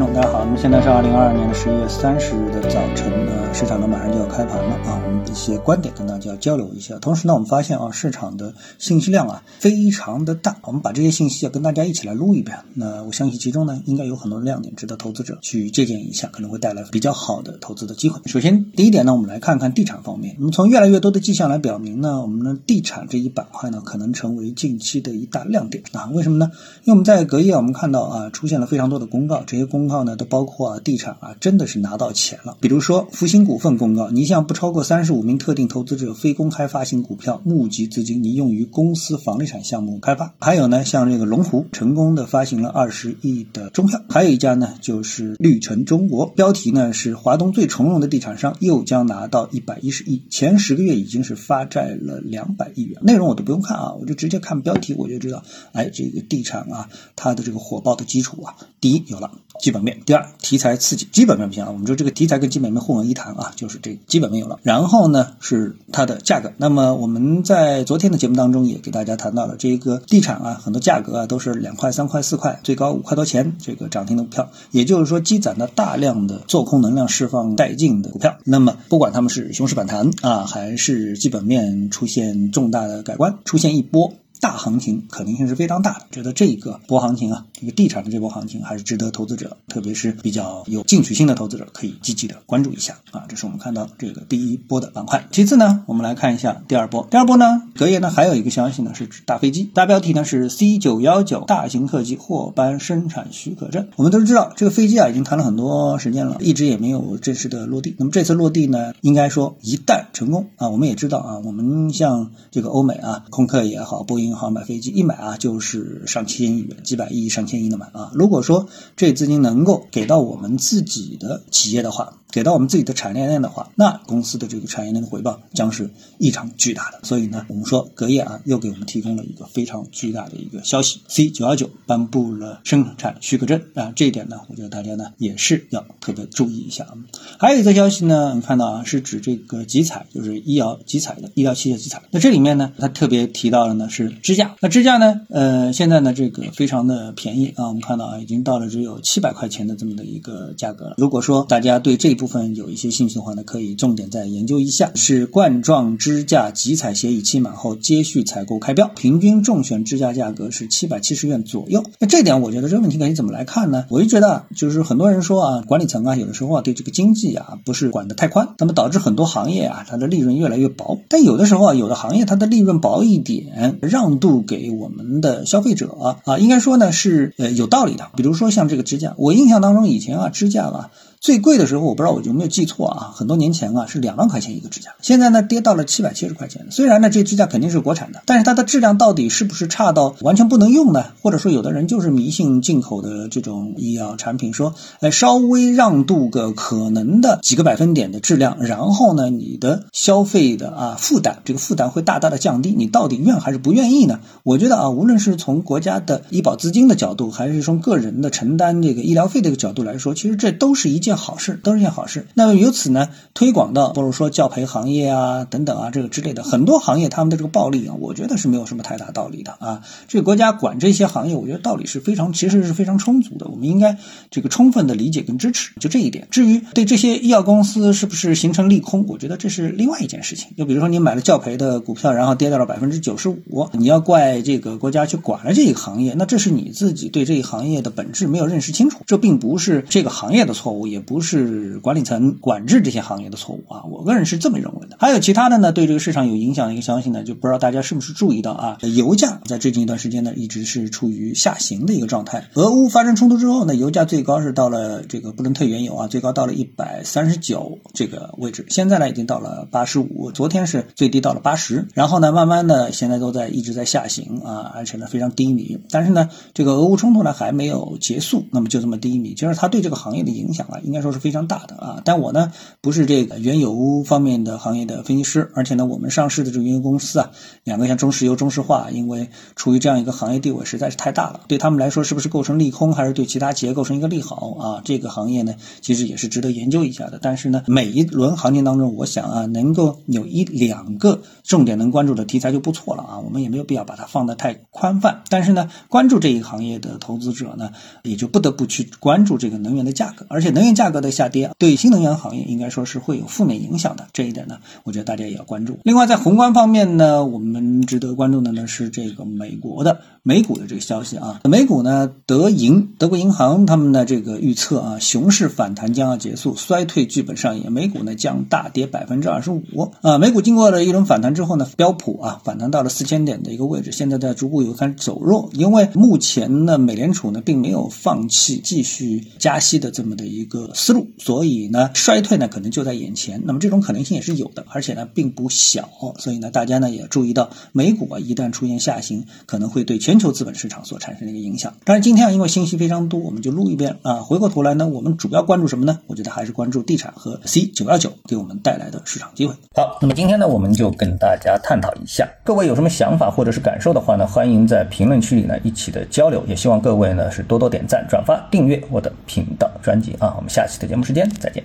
众，大家好。那么现在是二零二二年的十一月三十日的早晨呢，市场呢马上就要开盘了啊。我们一些观点跟大家交流一下。同时呢，我们发现啊，市场的信息量啊非常的大。我们把这些信息啊跟大家一起来撸一遍。那我相信其中呢应该有很多亮点值得投资者去借鉴一下，可能会带来比较好的投资的机会。首先第一点呢，我们来看看地产方面。那么从越来越多的迹象来表明呢，我们的地产这一板块呢可能成为近期的一大亮点啊。为什么呢？因为我们在隔夜我们看到啊出现了非常多的公告，这些公告呢都包括啊地产啊真的是拿到钱了。比如说福星股份公告，拟向不超过三十五名特定投资者非公开发行股票，募集资金，你用于公司房地产项目开发。还有呢，像这个龙湖成功的发行了二十亿的中票。还有一家呢就是绿城中国，标题呢是华东最从容的地产商又将拿到一百一十亿，前十个月已经是发债了两百亿元。内容我都不用看啊，我就直接看标题我就知道，哎，这个地产啊，它的这个火爆的基础啊，第一有了。基本面，第二题材刺激，基本面不行啊。我们说这个题材跟基本面混为一谈啊，就是这基本面有了。然后呢是它的价格。那么我们在昨天的节目当中也给大家谈到了这个地产啊，很多价格啊都是两块、三块、四块，最高五块多钱这个涨停的股票，也就是说积攒了大量的做空能量释放殆尽的股票。那么不管他们是熊市反弹啊，还是基本面出现重大的改观，出现一波。大行情可能性是非常大的，觉得这一个波行情啊，这个地产的这波行情还是值得投资者，特别是比较有进取心的投资者，可以积极的关注一下啊。这是我们看到这个第一波的板块。其次呢，我们来看一下第二波。第二波呢，隔夜呢还有一个消息呢，是指大飞机，大标题呢是 C 九幺九大型客机获颁生产许可证。我们都知道这个飞机啊，已经谈了很多时间了，一直也没有正式的落地。那么这次落地呢，应该说一旦成功啊，我们也知道啊，我们像这个欧美啊，空客也好，波音。银行买飞机一买啊，就是上千亿元，几百亿、上千亿的买啊。如果说这资金能够给到我们自己的企业的话，给到我们自己的产业链的话，那公司的这个产业链的回报将是异常巨大的。所以呢，我们说隔夜啊，又给我们提供了一个非常巨大的一个消息：C 九幺九颁布了生产许可证啊。这一点呢，我觉得大家呢也是要特别注意一下啊。还有一则消息呢，我们看到啊，是指这个集采，就是医药集采的医疗器械集采。那这里面呢，它特别提到了呢是支架。那支架呢，呃，现在呢这个非常的便宜啊，我们看到啊，已经到了只有七百块钱的这么的一个价格了。如果说大家对这一部分有一些兴趣的话呢，可以重点再研究一下。是冠状支架集采协议期满后接续采购开标，平均中选支架价格是七百七十元左右。那这点我觉得这个问题可以怎么来看呢？我就觉得就是很多人说啊，管理层啊有的时候啊对这个经济啊不是管得太宽，那么导致很多行业啊它的利润越来越薄。但有的时候啊有的行业它的利润薄一点，让让渡给我们的消费者啊，应该说呢是呃有道理的。比如说像这个支架，我印象当中以前啊支架啊。最贵的时候，我不知道我有没有记错啊？很多年前啊，是两万块钱一个支架，现在呢跌到了七百七十块钱。虽然呢这支架肯定是国产的，但是它的质量到底是不是差到完全不能用呢？或者说有的人就是迷信进口的这种医药产品，说哎稍微让渡个可能的几个百分点的质量，然后呢你的消费的啊负担，这个负担会大大的降低。你到底愿还是不愿意呢？我觉得啊，无论是从国家的医保资金的角度，还是从个人的承担这个医疗费这个角度来说，其实这都是一件。好事都是一件好事。那么由此呢，推广到，比如说教培行业啊，等等啊，这个之类的很多行业，他们的这个暴利啊，我觉得是没有什么太大道理的啊。这个国家管这些行业，我觉得道理是非常，其实是非常充足的。我们应该这个充分的理解跟支持，就这一点。至于对这些医药公司是不是形成利空，我觉得这是另外一件事情。就比如说你买了教培的股票，然后跌到了百分之九十五，你要怪这个国家去管了这一行业，那这是你自己对这一行业的本质没有认识清楚，这并不是这个行业的错误，也。不是管理层管制这些行业的错误啊，我个人是这么认为的。还有其他的呢，对这个市场有影响的一个消息呢，就不知道大家是不是注意到啊？油价在最近一段时间呢，一直是处于下行的一个状态。俄乌发生冲突之后呢，油价最高是到了这个布伦特原油啊，最高到了一百三十九这个位置，现在呢已经到了八十五，昨天是最低到了八十，然后呢，慢慢的现在都在一直在下行啊，而且呢非常低迷。但是呢，这个俄乌冲突呢还没有结束，那么就这么低迷，其实它对这个行业的影响啊。应该说是非常大的啊，但我呢不是这个原油方面的行业的分析师，而且呢我们上市的这个原油公司啊，两个像中石油、中石化，因为处于这样一个行业地位实在是太大了，对他们来说是不是构成利空，还是对其他企业构成一个利好啊？这个行业呢其实也是值得研究一下的。但是呢每一轮行情当中，我想啊能够有一两个重点能关注的题材就不错了啊，我们也没有有。有必要把它放得太宽泛。但是呢，关注这一行业的投资者呢，也就不得不去关注这个能源的价格，而且能源价格的下跌对新能源行业应该说是会有负面影响的。这一点呢，我觉得大家也要关注。另外，在宏观方面呢，我们值得关注的呢是这个美国的美股的这个消息啊。美股呢，德银德国银行他们的这个预测啊，熊市反弹将要结束，衰退剧本上演，美股呢将大跌百分之二十五啊。美股经过了一轮反弹之后呢，标普啊反弹到了四千点的一个位置，现在在逐步有开始走弱，因为目前呢，美联储呢并没有放弃继续加息的这么的一个思路，所以呢，衰退呢可能就在眼前。那么这种可能性也是有的，而且呢并不小。所以呢，大家呢也注意到，美股啊一旦出现下行，可能会对全球资本市场所产生的一个影响。当然，今天啊因为信息非常多，我们就录一遍啊。回过头来呢，我们主要关注什么呢？我觉得还是关注地产和 C 九幺九给我们带来的市场机会。好，那么今天呢，我们就跟大家探讨一下，各位有什么想法或者是感受的话呢，欢迎在评论区里呢一起的交流。也希望各位呢是多多点赞、转发、订阅我的频道专辑啊。我们下期的节目时间再见。